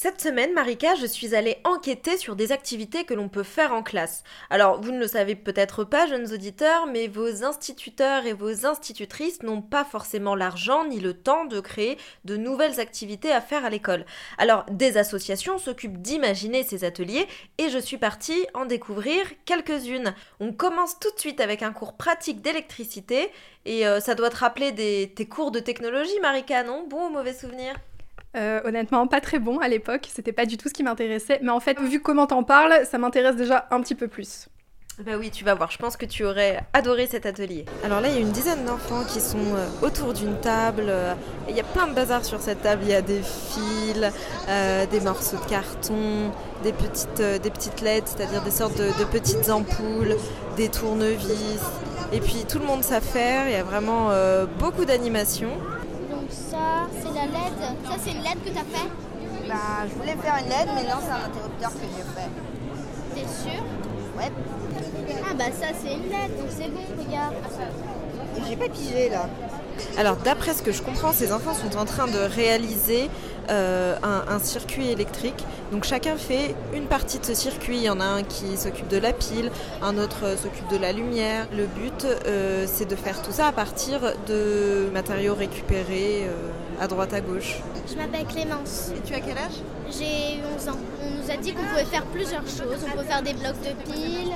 Cette semaine, Marika, je suis allée enquêter sur des activités que l'on peut faire en classe. Alors, vous ne le savez peut-être pas, jeunes auditeurs, mais vos instituteurs et vos institutrices n'ont pas forcément l'argent ni le temps de créer de nouvelles activités à faire à l'école. Alors, des associations s'occupent d'imaginer ces ateliers et je suis partie en découvrir quelques-unes. On commence tout de suite avec un cours pratique d'électricité et euh, ça doit te rappeler des, tes cours de technologie, Marika, non? Bon ou mauvais souvenir? Euh, honnêtement, pas très bon à l'époque, c'était pas du tout ce qui m'intéressait, mais en fait, vu comment t'en parles, ça m'intéresse déjà un petit peu plus. Bah oui, tu vas voir, je pense que tu aurais adoré cet atelier. Alors là, il y a une dizaine d'enfants qui sont euh, autour d'une table. Euh, il y a plein de bazar sur cette table. Il y a des fils, des morceaux de carton, des petites, des petites LED, c'est-à-dire des sortes de, de, petites ampoules, des tournevis. Et puis tout le monde sait faire, il y a vraiment beaucoup d'animation ça, c'est la LED. C'est une LED que tu as fait Bah, je voulais faire une LED, mais non, c'est un interrupteur que j'ai fait. T'es sûr Ouais. Ah, bah, ça, c'est une LED, donc c'est bon, regarde. J'ai pas pigé là. Alors d'après ce que je comprends, ces enfants sont en train de réaliser euh, un, circuit électrique. Donc chacun fait une partie de ce circuit. Il y en a un qui s'occupe de la pile, un autre euh, s'occupe de la lumière. Le but, euh, c'est de faire tout ça à partir de matériaux récupérés à droite à gauche. Je m'appelle Clémence. Et tu as quel âge? J'ai 11 ans. On nous a dit qu'on pouvait faire plusieurs choses. On peut faire des blocs de piles,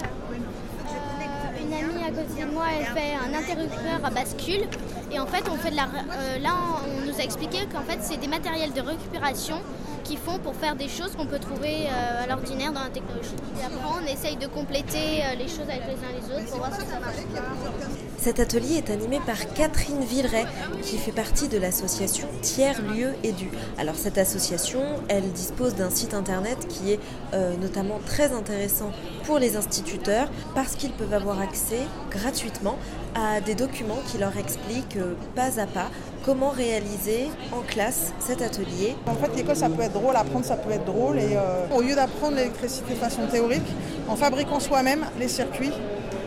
à côté de moi, elle fait un interrupteur à bascule. Et en fait, on fait de la, euh, là, on nous a expliqué qu'en fait, c'est des matériels de récupération qui font pour faire des choses qu'on peut trouver euh, à l'ordinaire dans la technologie. Après, on essaye de compléter euh, les choses avec les uns les autres pour voir si ça marche. Cet atelier est animé par Catherine Villeray, qui fait partie de l'association Tiers Lieu Édu. Alors cette association, elle dispose d'un site internet qui est euh, notamment très intéressant pour les instituteurs parce qu'ils peuvent avoir accès gratuitement à des documents qui leur expliquent pas à pas comment réaliser en classe cet atelier. En fait, l'école, ça peut être drôle, apprendre, ça peut être drôle. Et euh, au lieu d'apprendre l'électricité de façon théorique, en fabriquant soi-même les circuits,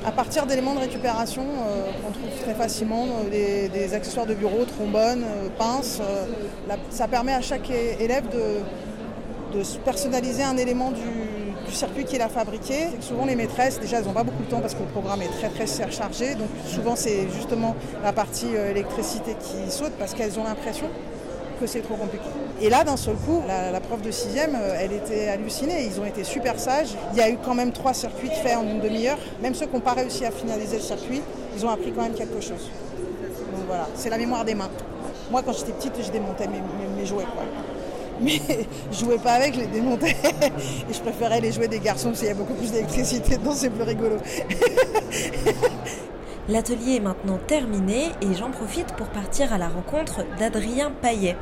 à partir d'éléments de récupération euh, qu'on trouve très facilement, euh, des, accessoires de bureau, trombones, pinces, ça permet à chaque élève de, personnaliser un élément du, du circuit qu'il a fabriqué. Souvent les maîtresses, déjà elles n'ont pas beaucoup de temps parce que le programme est très très chargé. Donc souvent c'est justement la partie euh, électricité qui saute parce qu'elles ont l'impression que c'est trop compliqué. Et là, d'un seul coup, la, prof de 6e, euh, elle était hallucinée. Ils ont été super sages. Il y a eu quand même trois circuits faits en une demi-heure. Même ceux qui n'ont pas réussi à finaliser le circuit, ils ont appris quand même quelque chose. Donc voilà, c'est la mémoire des mains. Moi, quand j'étais petite, je démontais mes, jouets. Mais je jouais pas avec, je les démontais. Et je préférais les jouer des garçons parce qu'il y a beaucoup plus d'électricité dedans, c'est plus rigolo. L'atelier est maintenant terminé et j'en profite pour partir à la rencontre d'Adrien Paillet.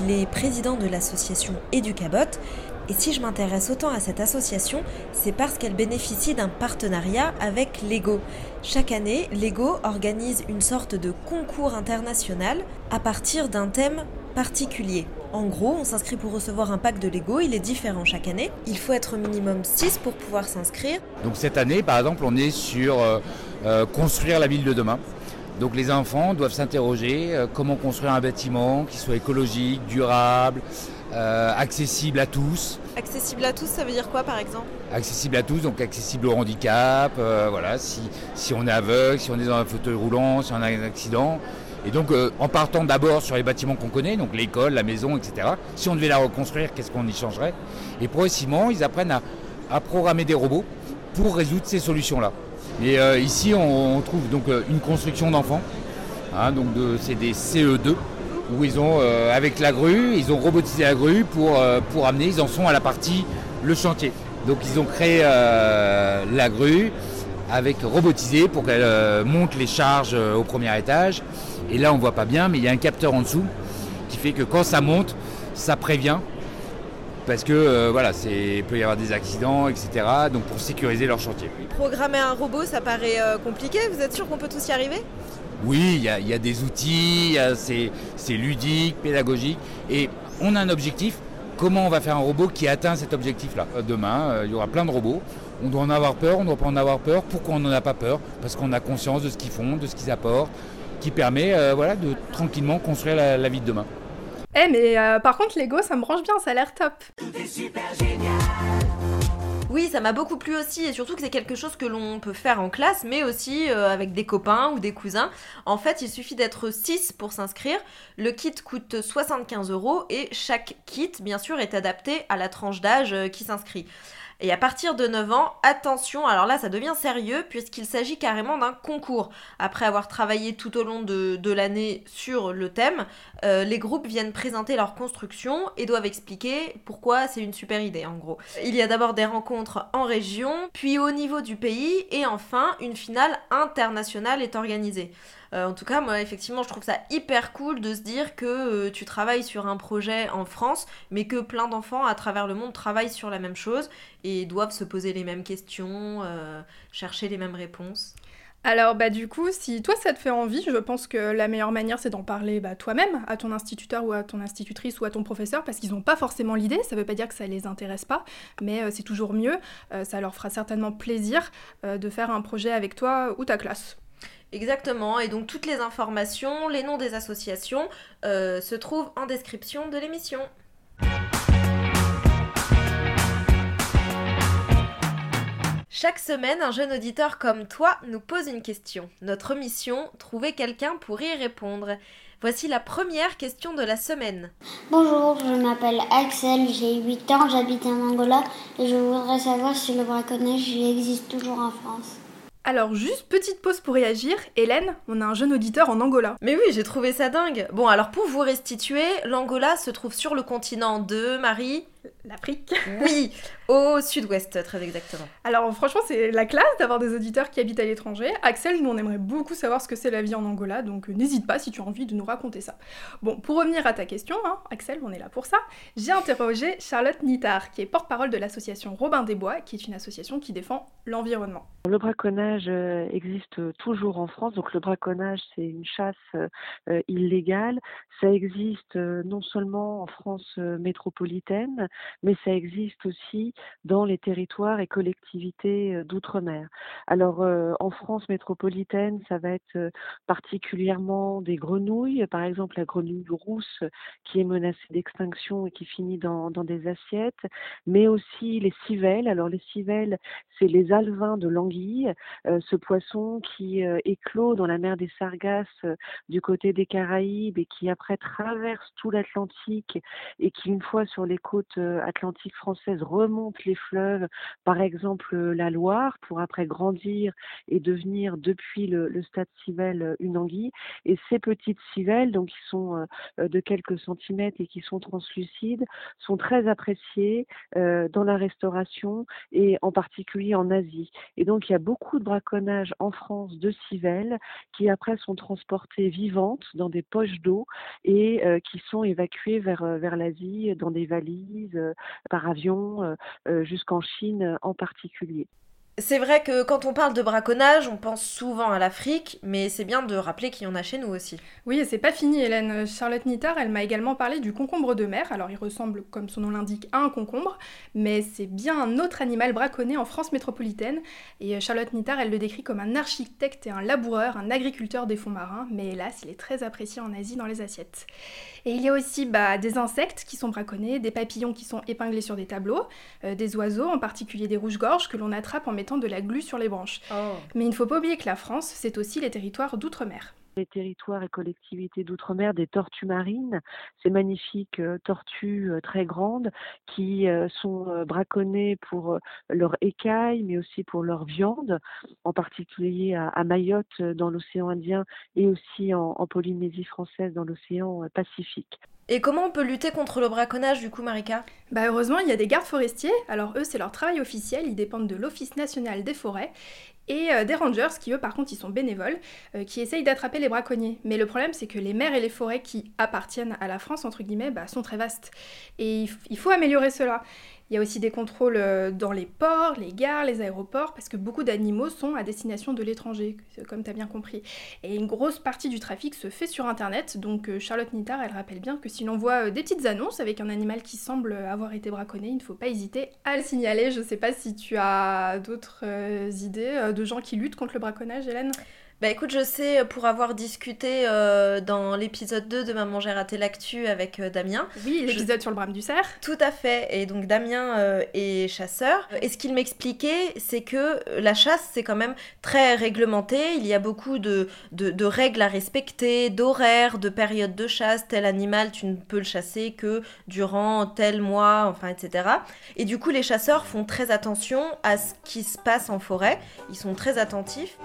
Il est président de l'association Educabot et si je m'intéresse autant à cette association, c'est parce qu'elle bénéficie d'un partenariat avec Lego. Chaque année, Lego organise une sorte de concours international à partir d'un thème particulier. En gros, on s'inscrit pour recevoir un pack de Lego, il est différent chaque année. Il faut être au minimum 6 pour pouvoir s'inscrire. Donc cette année, par exemple, on est sur euh, euh, construire la ville de demain. Donc les enfants doivent s'interroger euh, comment construire un bâtiment qui soit écologique, durable, accessible à tous. Accessible à tous, ça veut dire quoi par exemple? Accessible à tous, donc accessible au handicap, voilà, si, si on est aveugle, si on est dans un fauteuil roulant, si on a un accident, et donc, euh, en partant d'abord sur les bâtiments qu'on connaît, donc l'école, la maison, etc., si on devait la reconstruire, qu'est-ce qu'on y changerait? Et progressivement, ils apprennent à, programmer des robots pour résoudre ces solutions-là. Et euh, ici, on, trouve donc euh, une construction d'enfants, hein, donc c'est des CE2, où ils ont, avec la grue, ils ont robotisé la grue pour, pour amener, ils en sont à la partie le chantier. Donc ils ont créé la grue avec robotisé pour qu'elle monte les charges au premier étage et là, on voit pas bien, mais il y a un capteur en dessous qui fait que quand ça monte, ça prévient parce que euh, voilà, c'est peut y avoir des accidents, etc. Donc pour sécuriser leur chantier. Programmer un robot, ça paraît euh, compliqué. Vous êtes sûr qu'on peut tous y arriver? Oui, il y, a- il y a des outils, c'est ludique, pédagogique, et on a un objectif. Comment on va faire un robot qui atteint cet objectif-là? Euh, Demain, euh, il y aura plein de robots. On doit en avoir peur, on ne doit pas en avoir peur. Pourquoi on n'en a pas peur? Parce qu'on a conscience de ce qu'ils font, de ce qu'ils apportent, qui permet voilà, de tranquillement construire la, la vie de demain. Eh, mais euh, par contre, Lego, ça me branche bien, ça a l'air top. Oui, ça m'a beaucoup plu aussi, et surtout que c'est quelque chose que l'on peut faire en classe, mais aussi euh, avec des copains ou des cousins. En fait, il suffit d'être 6 pour s'inscrire. Le kit coûte 75 euros, et chaque kit, bien sûr, est adapté à la tranche d'âge euh, qui s'inscrit. Et à partir de 9 ans, attention, alors là ça devient sérieux puisqu'il s'agit carrément d'un concours. Après avoir travaillé tout au long de, l'année sur le thème, euh, les groupes viennent présenter leur construction et doivent expliquer pourquoi c'est une super idée en gros. Il y a d'abord des rencontres en région, puis au niveau du pays et enfin une finale internationale est organisée. Euh, en tout cas, moi, effectivement, je trouve ça hyper cool de se dire que euh, tu travailles sur un projet en France, mais que plein d'enfants à travers le monde travaillent sur la même chose et doivent se poser les mêmes questions, euh, chercher les mêmes réponses. Alors bah du coup, si toi ça te fait envie, je pense que la meilleure manière c'est d'en parler bah, toi-même à ton instituteur ou à ton institutrice ou à ton professeur parce qu'ils n'ont pas forcément l'idée, ça veut pas dire que ça les intéresse pas, mais c'est toujours mieux, ça leur fera certainement plaisir de faire un projet avec toi ou ta classe. Exactement, et donc toutes les informations, les noms des associations euh, se trouvent en description de l'émission. Chaque semaine, un jeune auditeur comme toi nous pose une question. Notre mission, trouver quelqu'un pour y répondre. Voici la première question de la semaine. Bonjour, je m'appelle Axel, j'ai 8 ans, j'habite en Angola et je voudrais savoir si le braconnage existe toujours en France. Alors juste petite pause pour réagir, Hélène, on a un jeune auditeur en Angola. Mais oui, j'ai trouvé ça dingue. Bon, alors pour vous restituer, l'Angola se trouve sur le continent de Marie. L'Afrique. Oui, au sud-ouest, très exactement. Alors franchement, c'est la classe d'avoir des auditeurs qui habitent à l'étranger. Axel, nous on aimerait beaucoup savoir ce que c'est la vie en Angola, donc euh, n'hésite pas si tu as envie de nous raconter ça. Bon, pour revenir à ta question, hein, Axel, on est là pour ça, j'ai interrogé Charlotte Nittard, qui est porte-parole de l'association Robin des Bois, qui est une association qui défend l'environnement. Le braconnage euh, existe toujours en France. Donc le braconnage, c'est une chasse euh, illégale. Ça existe euh, non seulement en France euh, métropolitaine, mais ça existe aussi dans les territoires et collectivités euh, d'outre-mer. Alors euh, en France métropolitaine, ça va être euh, particulièrement des grenouilles, par exemple la grenouille rousse qui est menacée d'extinction et qui finit dans, des assiettes, mais aussi les civelles. Alors les civelles, c'est les alevins de l'anguille, ce poisson qui euh, éclot dans la mer des Sargasses du côté des Caraïbes et qui après traverse tout l'Atlantique et qui une fois sur les côtes atlantiques françaises remonte les fleuves, par exemple euh, la Loire, pour après grandir et devenir depuis le, le stade civelle euh, une anguille. Et ces petites civelles, donc qui sont euh, de quelques centimètres et qui sont translucides, sont très appréciées dans la restauration et en particulier en Asie. Et donc il y a beaucoup de braconnage en France de civelles qui après sont transportées vivantes dans des poches d'eau et qui sont évacuées vers, vers l'Asie dans des valises, par avion, euh, euh, jusqu'en Chine euh, en particulier. C'est vrai que quand on parle de braconnage, on pense souvent à l'Afrique, mais c'est bien de rappeler qu'il y en a chez nous aussi. Oui, et c'est pas fini, Hélène. Charlotte Nittard, elle m'a également parlé du concombre de mer. Alors, il ressemble, comme son nom l'indique, à un concombre, mais c'est bien un autre animal braconné en France métropolitaine. Et Charlotte Nittard, elle le décrit comme un architecte et un laboureur, un agriculteur des fonds marins, mais hélas, il est très apprécié en Asie dans les assiettes. Et il y a aussi bah, des insectes qui sont braconnés, des papillons qui sont épinglés sur des tableaux, euh, des oiseaux, en particulier des rouges-gorges, que l'on attrape en mettant de la glu sur les branches. Mais il ne faut pas oublier que la France, c'est aussi les territoires d'outre-mer. Les territoires et collectivités d'outre-mer des tortues marines, ces magnifiques euh, tortues euh, très grandes qui euh, sont euh, braconnées pour euh, leur écaille, mais aussi pour leur viande, en particulier à, à Mayotte dans l'océan Indien et aussi en, en Polynésie française dans l'océan euh, Pacifique. Et comment on peut lutter contre le braconnage du coup, Marika? Bah heureusement, il y a des gardes forestiers. Alors eux, c'est leur travail officiel, ils dépendent de l'Office national des forêts. Et des rangers qui eux par contre ils sont bénévoles, qui essayent d'attraper les braconniers. Mais le problème c'est que les mers et les forêts qui appartiennent à la France entre guillemets bah, sont très vastes et il faut améliorer cela. Il y a aussi des contrôles euh, dans les ports, les gares, les aéroports, parce que beaucoup d'animaux sont à destination de l'étranger, comme tu as bien compris. Et une grosse partie du trafic se fait sur Internet, donc euh, Charlotte Nittard, elle rappelle bien que si l'on voit euh, des petites annonces avec un animal qui semble avoir été braconné, il ne faut pas hésiter à le signaler. Je ne sais pas si tu as d'autres idées de gens qui luttent contre le braconnage, Hélène? Bah écoute, je sais, pour avoir discuté euh, dans l'épisode 2 de Maman j'ai raté l'actu avec euh, Damien. Oui, l'épisode sur le brame du cerf. Tout à fait. Et donc Damien euh, est chasseur. Et ce qu'il m'expliquait, c'est que la chasse, c'est quand même très réglementé. Il y a beaucoup de, de, de règles à respecter, d'horaires, de périodes de chasse. Tel animal, tu ne peux le chasser que durant tel mois, enfin, etc. Et du coup, les chasseurs font très attention à ce qui se passe en forêt. Ils sont très attentifs.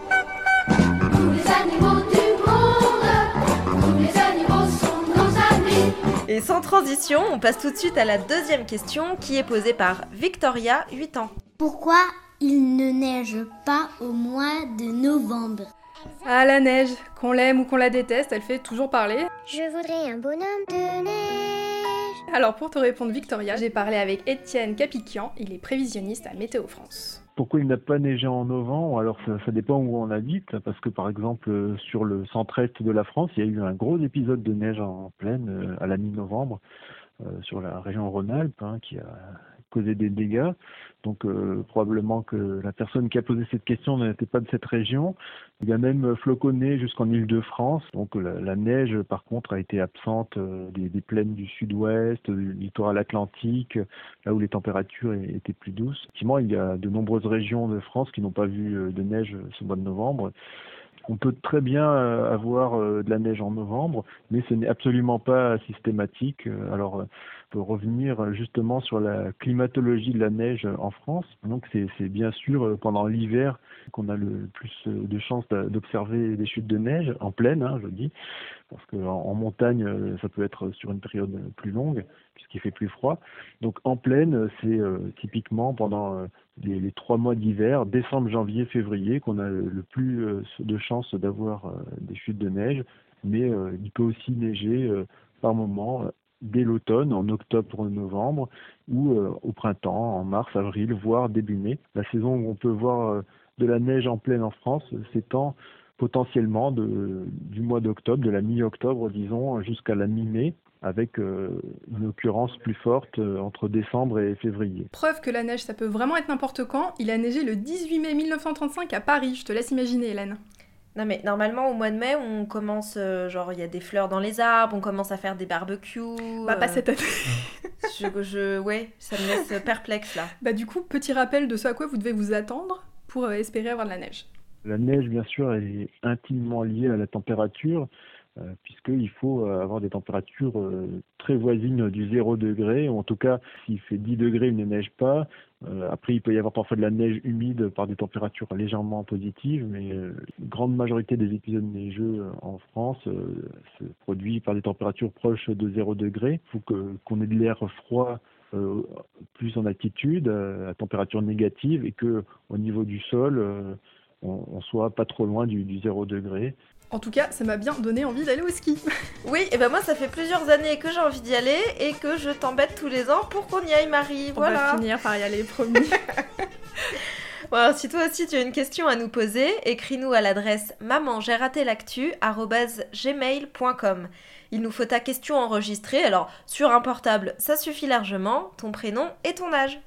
Et sans transition, on passe tout de suite à la deuxième question qui est posée par Victoria, 8 ans. Pourquoi il ne neige pas au mois de novembre? Ah, la neige, qu'on l'aime ou qu'on la déteste, elle fait toujours parler. Je voudrais un bonhomme de neige. Alors pour te répondre Victoria, j'ai parlé avec Étienne Capiquian, il est prévisionniste à Météo France. Pourquoi il n'a pas neigé en novembre? Alors ça, dépend où on habite, parce que par exemple euh, sur le centre-est de la France, il y a eu un gros épisode de neige en pleine euh, à la mi-novembre euh, sur la région Rhône-Alpes, hein, qui a causé des dégâts. Donc euh, probablement que la personne qui a posé cette question n'était pas de cette région. Il a même floconné jusqu'en Île-de-France. Donc la, neige, par contre, a été absente euh, des, plaines du sud-ouest, du littoral atlantique, là où les températures étaient plus douces. Effectivement, il y a de nombreuses régions de France qui n'ont pas vu euh, de neige ce mois de novembre. On peut très bien avoir de la neige en novembre, mais ce n'est absolument pas systématique. Alors, revenir justement sur la climatologie de la neige en France. Donc c'est bien sûr euh, pendant l'hiver qu'on a le plus euh, de chances d'observer des chutes de neige en pleine, hein, je dis, parce qu'en en montagne euh, ça peut être sur une période plus longue puisqu'il fait plus froid. Donc en pleine, c'est typiquement pendant les, trois mois d'hiver, décembre, janvier, février, qu'on a le plus de chances d'avoir des chutes de neige, mais il peut aussi neiger par moment dès l'automne, en octobre-novembre, ou euh, au printemps, en mars, avril, voire début mai. La saison où on peut voir euh, de la neige en pleine en France s'étend potentiellement de, du mois d'octobre, de la mi-octobre, disons, jusqu'à la mi-mai, avec euh, une occurrence plus forte entre décembre et février. Preuve que la neige, ça peut vraiment être n'importe quand. Il a neigé le 18 mai 1935 à Paris. Je te laisse imaginer, Hélène. Non mais normalement au mois de mai on commence euh, genre il y a des fleurs dans les arbres, on commence à faire des barbecues. Bah pas euh, cette année. je, je, ouais, ça me laisse perplexe là. Bah du coup petit rappel de ce à quoi vous devez vous attendre pour euh, espérer avoir de la neige. La neige bien sûr est intimement liée à la température. Euh, puisqu'il faut euh, avoir des températures euh, très voisines du 0 degré, ou en tout cas, s'il fait 10 degrés, il ne neige pas. après, il peut y avoir parfois de la neige humide par des températures légèrement positives, mais la grande majorité des épisodes neigeux en France se produit par des températures proches de 0 degré. Il faut qu'on ait de l'air froid plus en altitude, à température négative, et que au niveau du sol, on, soit pas trop loin du, du 0 degré. En tout cas, ça m'a bien donné envie d'aller au ski. Oui, et ben moi, ça fait plusieurs années que j'ai envie d'y aller et que je t'embête tous les ans pour qu'on y aille, Marie. On va finir par y aller, promis. bon, alors, si toi aussi tu as une question à nous poser, écris-nous à l'adresse maman gmail.com. Il nous faut ta question enregistrée, alors sur un portable, ça suffit largement, ton prénom et ton âge.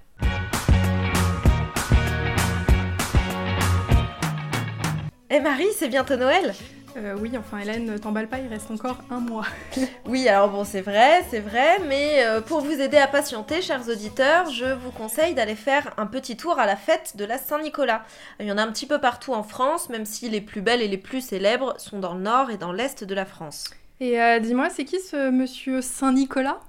Eh Marie, c'est bientôt Noël euh, oui, enfin Hélène, t'emballe pas, il reste encore un mois. oui, alors bon, c'est vrai, c'est vrai, mais euh, pour vous aider à patienter, chers auditeurs, je vous conseille d'aller faire un petit tour à la fête de la Saint-Nicolas. Il y en a un petit peu partout en France, même si les plus belles et les plus célèbres sont dans le nord et dans l'est de la France. Et euh, dis-moi, c'est qui ce monsieur Saint-Nicolas?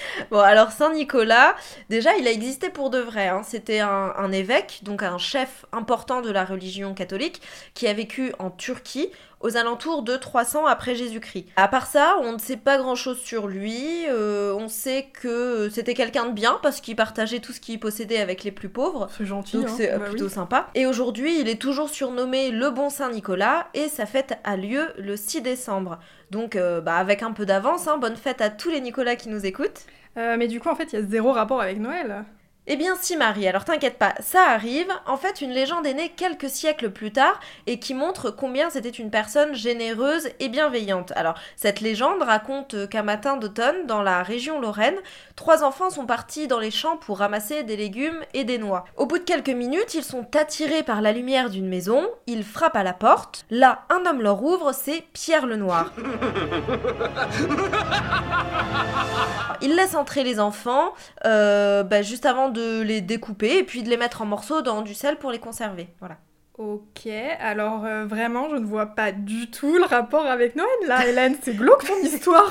Bon, alors Saint Nicolas, déjà, il a existé pour de vrai. Hein. C'était un, évêque, donc un chef important de la religion catholique, qui a vécu en Turquie aux alentours de 300 après Jésus-Christ. À part ça, on ne sait pas grand-chose sur lui. euh, on sait que c'était quelqu'un de bien parce qu'il partageait tout ce qu'il possédait avec les plus pauvres. C'est gentil. Donc hein. c'est euh, Bah oui. plutôt sympa. Et aujourd'hui, il est toujours surnommé le bon Saint-Nicolas et sa fête a lieu le 6 décembre. Donc euh, bah, avec un peu d'avance, hein, bonne fête à tous les Nicolas qui nous écoutent. Euh, mais du coup, en fait, il y a zéro rapport avec Noël. Eh bien si Marie, alors t'inquiète pas, ça arrive. En fait, une légende est née quelques siècles plus tard et qui montre combien c'était une personne généreuse et bienveillante. Alors, cette légende raconte qu'un matin d'automne, dans la région Lorraine, trois enfants sont partis dans les champs pour ramasser des légumes et des noix. Au bout de quelques minutes, ils sont attirés par la lumière d'une maison, ils frappent à la porte. Là, un homme leur ouvre, c'est Pierre le Noir. Il laisse entrer les enfants euh, bah, juste avant de les découper et puis de les mettre en morceaux dans du sel pour les conserver. Voilà. Ok, alors euh, vraiment, je ne vois pas du tout le rapport avec Noël là, Hélène, c'est glauque ton histoire.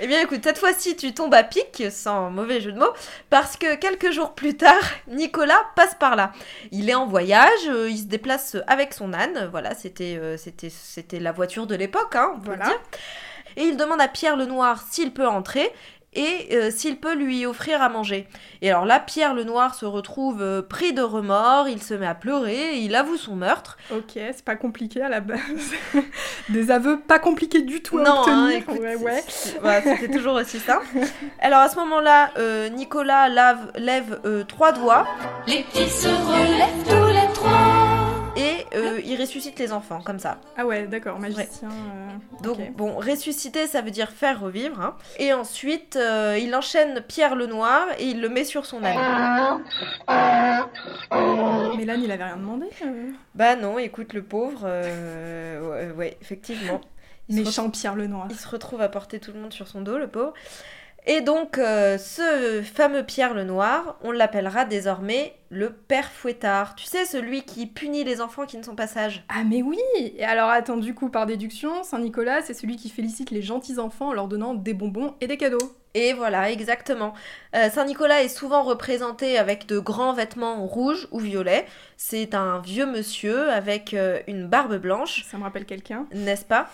Eh bien écoute, cette fois-ci tu tombes à pic, sans mauvais jeu de mots, parce que quelques jours plus tard, Nicolas passe par là. Il est en voyage, euh, il se déplace avec son âne, voilà, c'était euh, c'était c'était la voiture de l'époque, hein, on peut Voilà. le dire. Et il demande à Pierre le Noir s'il peut entrer et euh, s'il peut lui offrir à manger. Et alors là, Pierre le Noir se retrouve euh, pris de remords, il se met à pleurer, il avoue son meurtre. Ok, c'est pas compliqué à la base. Des aveux pas compliqués du tout à Non, obtenir. hein, écoute, ouais, ouais. voilà, c'était toujours aussi ça. Alors à ce moment-là, euh, Nicolas lave- lève euh, trois doigts Les petits se relèvent tous les trois. Et euh, il ressuscite les enfants, comme ça. Ah ouais, d'accord, magicien. euh, Donc bon, ressusciter, ça veut dire faire revivre. hein. Et ensuite, euh, il enchaîne Pierre le Noir et il le met sur son âne. Mais l'âne, il avait rien demandé. Bah non, écoute, le pauvre, euh, ouais, ouais, effectivement. Il Méchant Pierre le Noir. Il se retrouve à porter tout le monde sur son dos, le pauvre. Et donc, euh, ce fameux Pierre le Noir, on l'appellera désormais le Père Fouettard. Tu sais, celui qui punit les enfants qui ne sont pas sages. Ah mais oui Et alors attends, du coup, par déduction, Saint-Nicolas, c'est celui qui félicite les gentils enfants en leur donnant des bonbons et des cadeaux. Et voilà, exactement. Euh, Saint-Nicolas est souvent représenté avec de grands vêtements rouges ou violets. C'est un vieux monsieur avec euh, une barbe blanche, Ça me rappelle quelqu'un. n'est-ce pas?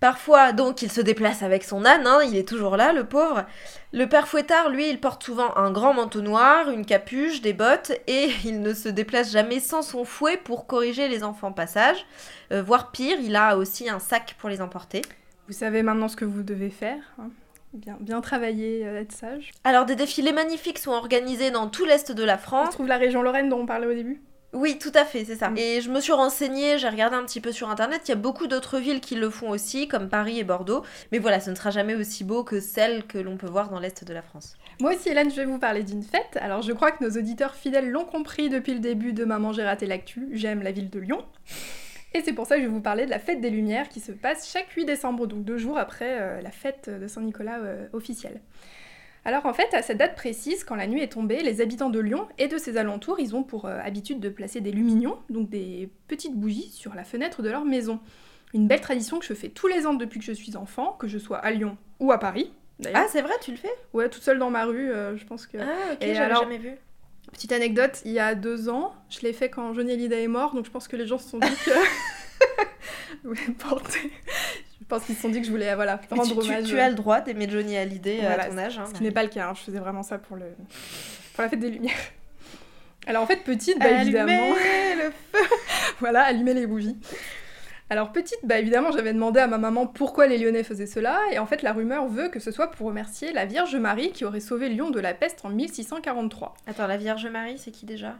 Parfois, donc, il se déplace avec son âne, hein, il est toujours là, le pauvre. Le père Fouettard, lui, il porte souvent un grand manteau noir, une capuche, des bottes, et il ne se déplace jamais sans son fouet pour corriger les enfants passage. Euh, voire pire, il a aussi un sac pour les emporter. Vous savez maintenant ce que vous devez faire. hein. Bien, bien travailler, euh, être sage. Alors, des défilés magnifiques sont organisés dans tout l'est de la On France. trouve la région Lorraine dont on parlait au début? Oui, tout à fait, c'est ça. Mm. Et je me suis renseignée, j'ai regardé un petit peu sur internet, il y a beaucoup d'autres villes qui le font aussi, comme Paris et Bordeaux. Mais voilà, ce ne sera jamais aussi beau que celles que l'on peut voir dans l'est de la France. Moi aussi, Hélène, je vais vous parler d'une fête. Alors, je crois que nos auditeurs fidèles l'ont compris depuis le début de Maman, j'ai raté l'actu. J'aime la ville de Lyon. Et c'est pour ça que je vais vous parler de la fête des Lumières qui se passe chaque 8 décembre, donc deux jours après euh, la fête de Saint-Nicolas euh, officielle. Alors en fait, à cette date précise, quand la nuit est tombée, les habitants de Lyon et de ses alentours, ils ont pour euh, habitude de placer des lumignons, donc des petites bougies, sur la fenêtre de leur maison. Une belle tradition que je fais tous les ans depuis que je suis enfant, que je sois à Lyon ou à Paris. D'ailleurs. Ah, c'est vrai, tu le fais? Ouais, toute seule dans ma rue, euh, je pense que... Ah, ok, j'avais alors- jamais vu. Petite anecdote, il y a deux ans, je l'ai fait quand Johnny Hallyday est mort, donc je pense que les gens se sont dit que... porter... Je pense qu'ils se sont dit que je voulais voilà, rendre tu, tu- hommage... tu as le droit d'aimer Johnny Hallyday Voilà, à ton âge. hein, Ce qui n'est pas le cas, hein, je faisais vraiment ça pour, le... pour la fête des Lumières. Alors en fait, petite, bah évidemment... Allumez le feu voilà, allumer les bougies. Alors petite, bah évidemment, j'avais demandé à ma maman pourquoi les Lyonnais faisaient cela, et en fait la rumeur veut que ce soit pour remercier la Vierge Marie qui aurait sauvé Lyon de la peste en 1643. Attends, la Vierge Marie, c'est qui déjà?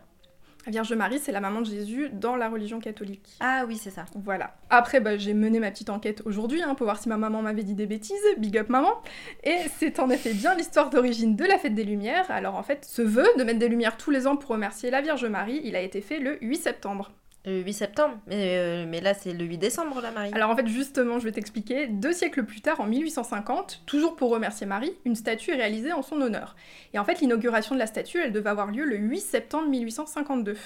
Vierge Marie, c'est la maman de Jésus dans la religion catholique. Ah oui, c'est ça. Voilà. Après, bah, j'ai mené ma petite enquête aujourd'hui hein, pour voir si ma maman m'avait dit des bêtises. Big up maman. Et c'est en effet bien l'histoire d'origine de la fête des Lumières. Alors en fait, ce vœu de mettre des lumières tous les ans pour remercier la Vierge Marie, il a été fait le 8 septembre. Le 8 septembre. Mais, euh, mais là, c'est le 8 décembre, la Marie. Alors en fait, justement, je vais t'expliquer. Deux siècles plus tard, en 1850, toujours pour remercier Marie, une statue est réalisée en son honneur. Et en fait, l'inauguration de la statue, elle devait avoir lieu le 8 septembre 1852.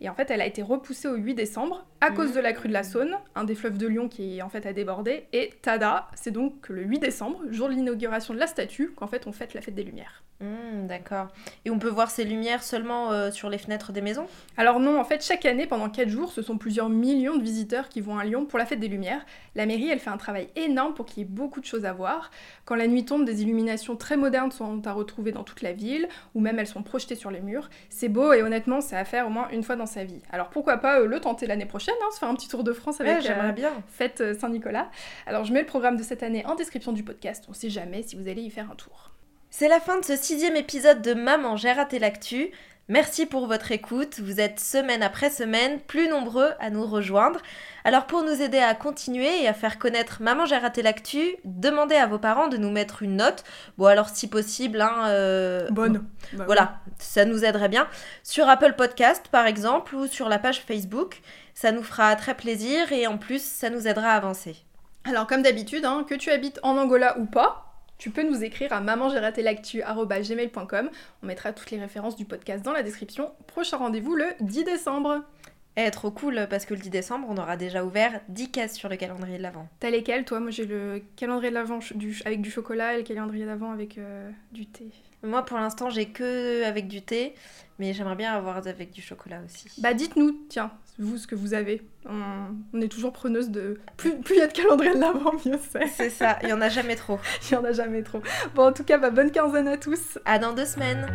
Et en fait, elle a été repoussée au 8 décembre à cause de la crue de la Saône, un des fleuves de Lyon qui en fait a débordé. Et tada, c'est donc le 8 décembre, jour de l'inauguration de la statue, qu'en fait on fête la fête des Lumières. Hmm, D'accord. Et on peut voir ces lumières seulement euh, sur les fenêtres des maisons? Alors non, en fait, chaque année, pendant 4 jours, ce sont plusieurs millions de visiteurs qui vont à Lyon pour la fête des Lumières. La mairie, elle fait un travail énorme pour qu'il y ait beaucoup de choses à voir. Quand la nuit tombe, des illuminations très modernes sont à retrouver dans toute la ville, ou même elles sont projetées sur les murs. C'est beau et honnêtement, c'est à faire au moins une fois dans sa vie. Alors pourquoi pas euh, le tenter l'année prochaine, hein, se faire un petit tour de France avec Ouais, j'aimerais euh, bien. Fête Saint-Nicolas. Alors je mets le programme de cette année en description du podcast, on sait jamais si vous allez y faire un tour. C'est la fin de ce sixième épisode de Maman, j'ai raté l'actu. Merci pour votre écoute. Vous êtes semaine après semaine plus nombreux à nous rejoindre. Alors pour nous aider à continuer et à faire connaître Maman, j'ai raté l'actu, demandez à vos parents de nous mettre une note. Bon alors si possible, hein, euh, Bonne. Bah Voilà, ça nous aiderait bien. Sur Apple Podcast par exemple ou sur la page Facebook. Ça nous fera très plaisir et en plus ça nous aidera à avancer. Alors comme d'habitude, hein, que tu habites en Angola ou pas, tu peux nous écrire à mamangeratelactu.gmail.com. On mettra toutes les références du podcast dans la description. Prochain rendez-vous le 10 décembre. Eh, trop cool parce que le 10 décembre, on aura déjà ouvert 10 cases sur le calendrier de l'Avent. T'as lesquels toi? Moi j'ai le calendrier de l'avant du, avec du chocolat et le calendrier d'avant avec euh, du thé. Moi pour l'instant, j'ai que avec du thé, mais j'aimerais bien avoir avec du chocolat aussi. Bah dites-nous, tiens, vous ce que vous avez. On, on est toujours preneuse de... Plus plus il y a de calendrier de l'avant, mieux c'est. C'est ça, il y en a jamais trop. Il y en a jamais trop. Bon en tout cas, bah, bonne quinzaine à tous. À dans deux semaines.